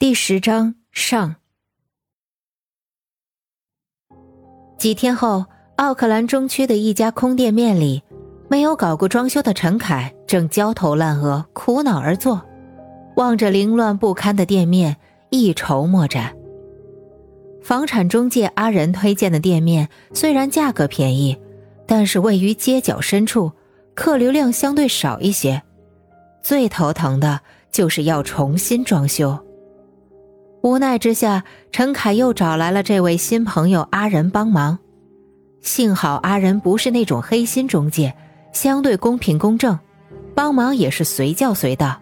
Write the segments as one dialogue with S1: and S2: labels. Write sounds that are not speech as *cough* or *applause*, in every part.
S1: 第十章上。几天后，奥克兰中区的一家空店面里，没有搞过装修的陈凯正焦头烂额、苦恼而坐，望着凌乱不堪的店面，一筹莫展。房产中介阿仁推荐的店面虽然价格便宜，但是位于街角深处，客流量相对少一些。最头疼的就是要重新装修。无奈之下，陈凯又找来了这位新朋友阿仁帮忙。幸好阿仁不是那种黑心中介，相对公平公正，帮忙也是随叫随到。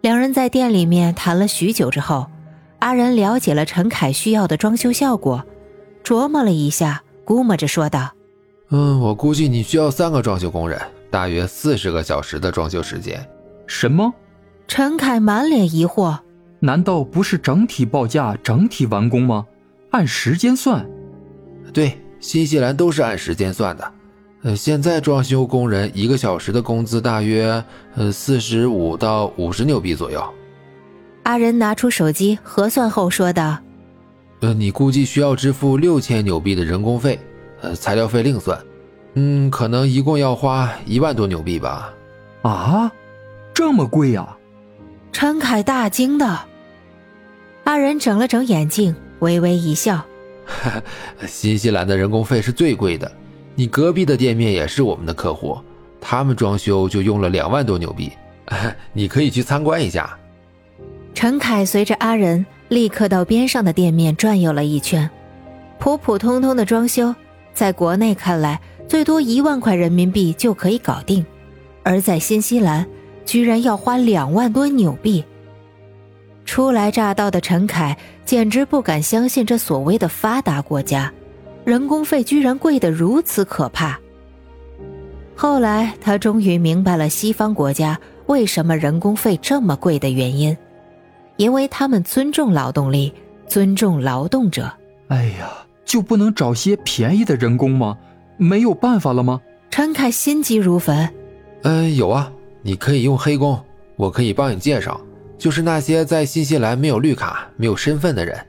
S1: 两人在店里面谈了许久之后，阿仁了解了陈凯需要的装修效果，琢磨了一下，估摸着说道：“
S2: 嗯，我估计你需要三个装修工人，大约四十个小时的装修时间。”
S3: 什么？
S1: 陈凯满脸疑惑。
S3: 难道不是整体报价、整体完工吗？按时间算。
S2: 对，新西兰都是按时间算的。呃，现在装修工人一个小时的工资大约呃四十五到五十纽币左右。
S1: 阿仁拿出手机核算后说道：“
S2: 呃，你估计需要支付六千纽币的人工费，呃，材料费另算。嗯，可能一共要花一万多纽币吧。”
S3: 啊，这么贵呀！
S1: 陈凯大惊的，阿仁整了整眼镜，微微一笑：“ *laughs*
S2: 新西兰的人工费是最贵的，你隔壁的店面也是我们的客户，他们装修就用了两万多纽币，*laughs* 你可以去参观一下。”
S1: 陈凯随着阿仁立刻到边上的店面转悠了一圈，普普通通的装修，在国内看来最多一万块人民币就可以搞定，而在新西兰。居然要花两万多纽币！初来乍到的陈凯简直不敢相信，这所谓的发达国家，人工费居然贵得如此可怕。后来他终于明白了西方国家为什么人工费这么贵的原因，因为他们尊重劳动力，尊重劳动者。
S3: 哎呀，就不能找些便宜的人工吗？没有办法了吗？
S1: 陈凯心急如焚。
S2: 嗯，有啊。你可以用黑工，我可以帮你介绍，就是那些在新西兰没有绿卡、没有身份的人，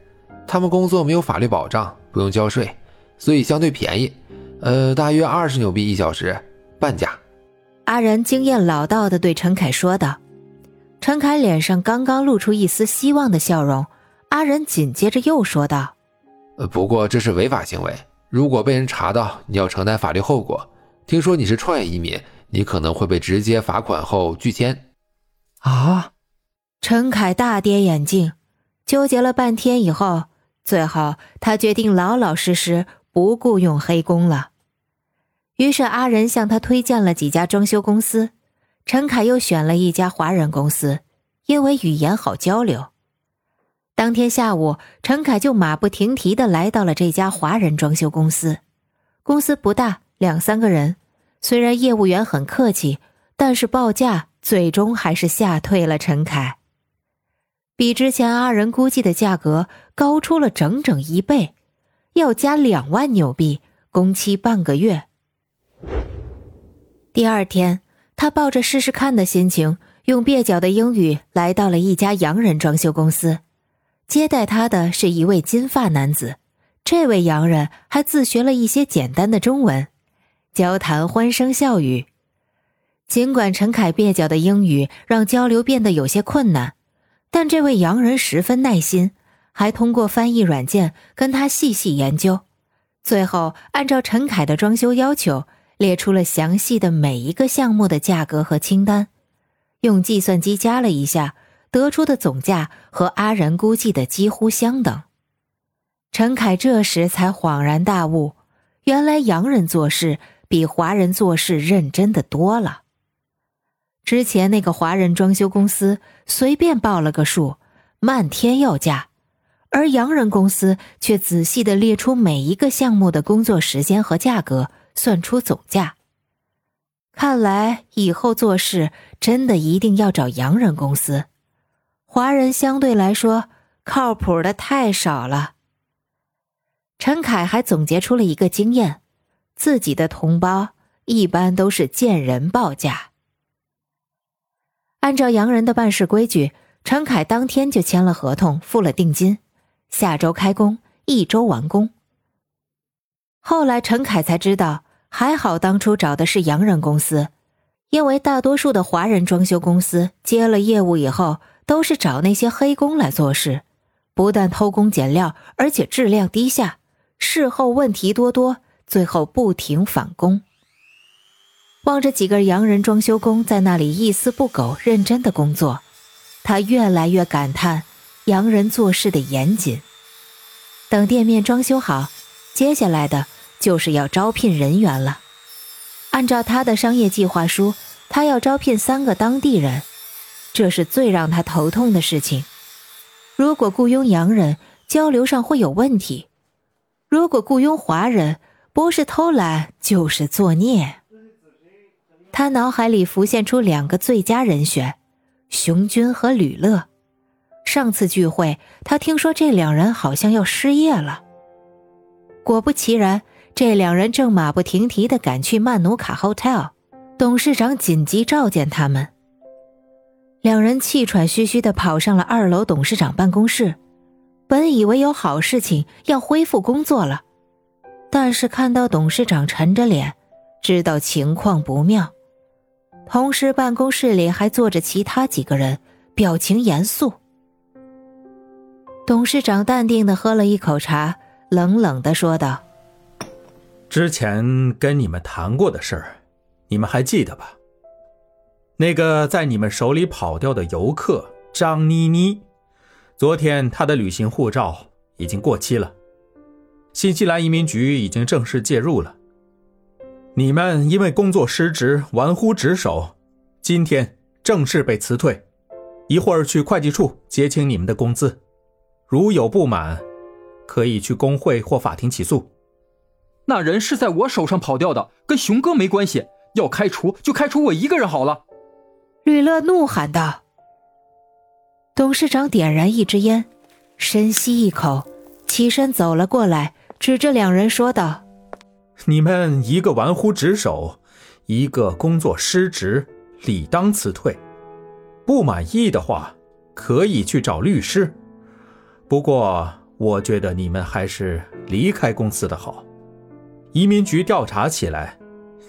S2: 他们工作没有法律保障，不用交税，所以相对便宜，呃，大约二十纽币一小时，半价。
S1: 阿仁经验老道的对陈凯说道。陈凯脸上刚刚露出一丝希望的笑容，阿仁紧接着又说道：“
S2: 呃，不过这是违法行为，如果被人查到，你要承担法律后果。听说你是创业移民。”你可能会被直接罚款后拒签，
S3: 啊！
S1: 陈凯大跌眼镜，纠结了半天以后，最后他决定老老实实不雇佣黑工了。于是阿仁向他推荐了几家装修公司，陈凯又选了一家华人公司，因为语言好交流。当天下午，陈凯就马不停蹄的来到了这家华人装修公司。公司不大，两三个人。虽然业务员很客气，但是报价最终还是吓退了陈凯，比之前阿仁估计的价格高出了整整一倍，要加两万纽币，工期半个月。第二天，他抱着试试看的心情，用蹩脚的英语来到了一家洋人装修公司，接待他的是一位金发男子，这位洋人还自学了一些简单的中文。交谈欢声笑语，尽管陈凯蹩脚的英语让交流变得有些困难，但这位洋人十分耐心，还通过翻译软件跟他细细研究，最后按照陈凯的装修要求列出了详细的每一个项目的价格和清单，用计算机加了一下，得出的总价和阿仁估计的几乎相等。陈凯这时才恍然大悟，原来洋人做事。比华人做事认真的多了。之前那个华人装修公司随便报了个数，漫天要价，而洋人公司却仔细的列出每一个项目的工作时间和价格，算出总价。看来以后做事真的一定要找洋人公司，华人相对来说靠谱的太少了。陈凯还总结出了一个经验。自己的同胞一般都是见人报价。按照洋人的办事规矩，陈凯当天就签了合同，付了定金，下周开工，一周完工。后来陈凯才知道，还好当初找的是洋人公司，因为大多数的华人装修公司接了业务以后，都是找那些黑工来做事，不但偷工减料，而且质量低下，事后问题多多，最后不停返工。望着几个洋人装修工在那里一丝不苟、认真的工作，他越来越感叹洋人做事的严谨。等店面装修好，接下来的就是要招聘人员了。按照他的商业计划书，他要招聘三个当地人，这是最让他头痛的事情。如果雇佣洋人，交流上会有问题；如果雇佣华人，不是偷懒就是作孽。他脑海里浮现出两个最佳人选：熊军和吕乐。上次聚会，他听说这两人好像要失业了。果不其然，这两人正马不停蹄地赶去曼努卡 hotel，董事长紧急召见他们。两人气喘吁吁地跑上了二楼董事长办公室，本以为有好事情要恢复工作了，但是看到董事长沉着脸，知道情况不妙。同时，办公室里还坐着其他几个人，表情严肃。董事长淡定的喝了一口茶，冷冷的说道：“
S4: 之前跟你们谈过的事儿，你们还记得吧？那个在你们手里跑掉的游客张妮妮，昨天她的旅行护照已经过期了，新西兰移民局已经正式介入了。”你们因为工作失职、玩忽职守，今天正式被辞退，一会儿去会计处结清你们的工资。如有不满，可以去工会或法庭起诉。
S3: 那人是在我手上跑掉的，跟熊哥没关系。要开除就开除我一个人好了。
S1: 吕乐怒喊道。董事长点燃一支烟，深吸一口，起身走了过来，指着两人说道。
S4: 你们一个玩忽职守，一个工作失职，理当辞退。不满意的话，可以去找律师。不过，我觉得你们还是离开公司的好。移民局调查起来，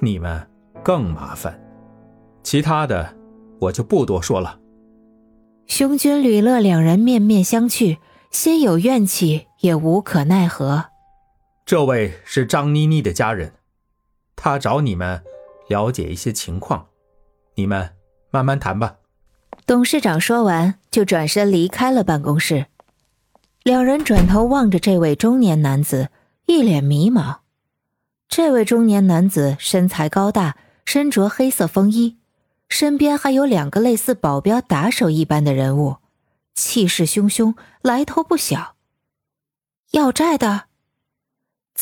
S4: 你们更麻烦。其他的，我就不多说了。
S1: 熊军、吕乐两人面面相觑，心有怨气，也无可奈何。
S4: 这位是张妮妮的家人，他找你们了解一些情况，你们慢慢谈吧。
S1: 董事长说完，就转身离开了办公室。两人转头望着这位中年男子，一脸迷茫。这位中年男子身材高大，身着黑色风衣，身边还有两个类似保镖打手一般的人物，气势汹汹，来头不小。要债的。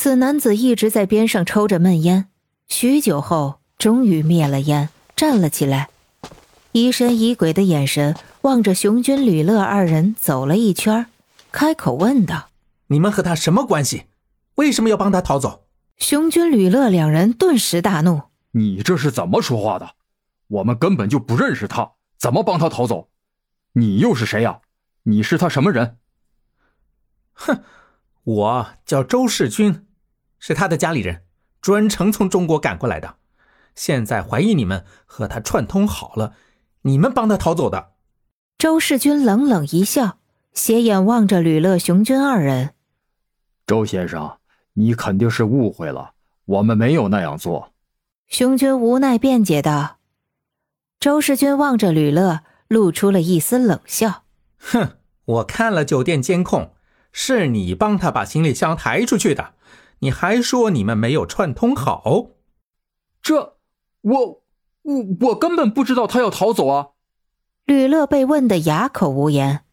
S1: 此男子一直在边上抽着闷烟，许久后终于灭了烟，站了起来，疑神疑鬼的眼神望着熊军、吕乐二人走了一圈，开口问道：“
S4: 你们和他什么关系？为什么要帮他逃走？”
S1: 熊军、吕乐两人顿时大怒：“
S3: 你这是怎么说话的？我们根本就不认识他，怎么帮他逃走？你又是谁呀？你是他什么人？”“
S4: 哼，我叫周世军。”是他的家里人，专程从中国赶过来的。现在怀疑你们和他串通好了，你们帮他逃走的。
S1: 周世军冷冷一笑，斜眼望着吕乐、熊军二人。
S3: 周先生，你肯定是误会了，我们没有那样做。
S1: 熊军无奈辩解道。周世军望着吕乐，露出了一丝冷笑：“
S4: 哼，我看了酒店监控，是你帮他把行李箱抬出去的。”你还说你们没有串通好？
S3: 这，我我我根本不知道他要逃走啊！
S1: 吕乐被问得哑口无言。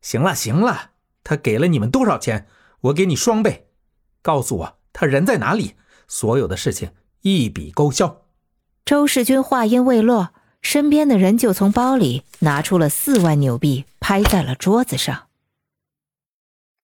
S4: 行了行了，他给了你们多少钱？我给你双倍。告诉我他人在哪里？所有的事情一笔勾销。
S1: 周世军话音未落，身边的人就从包里拿出了四万纽币，拍在了桌子上。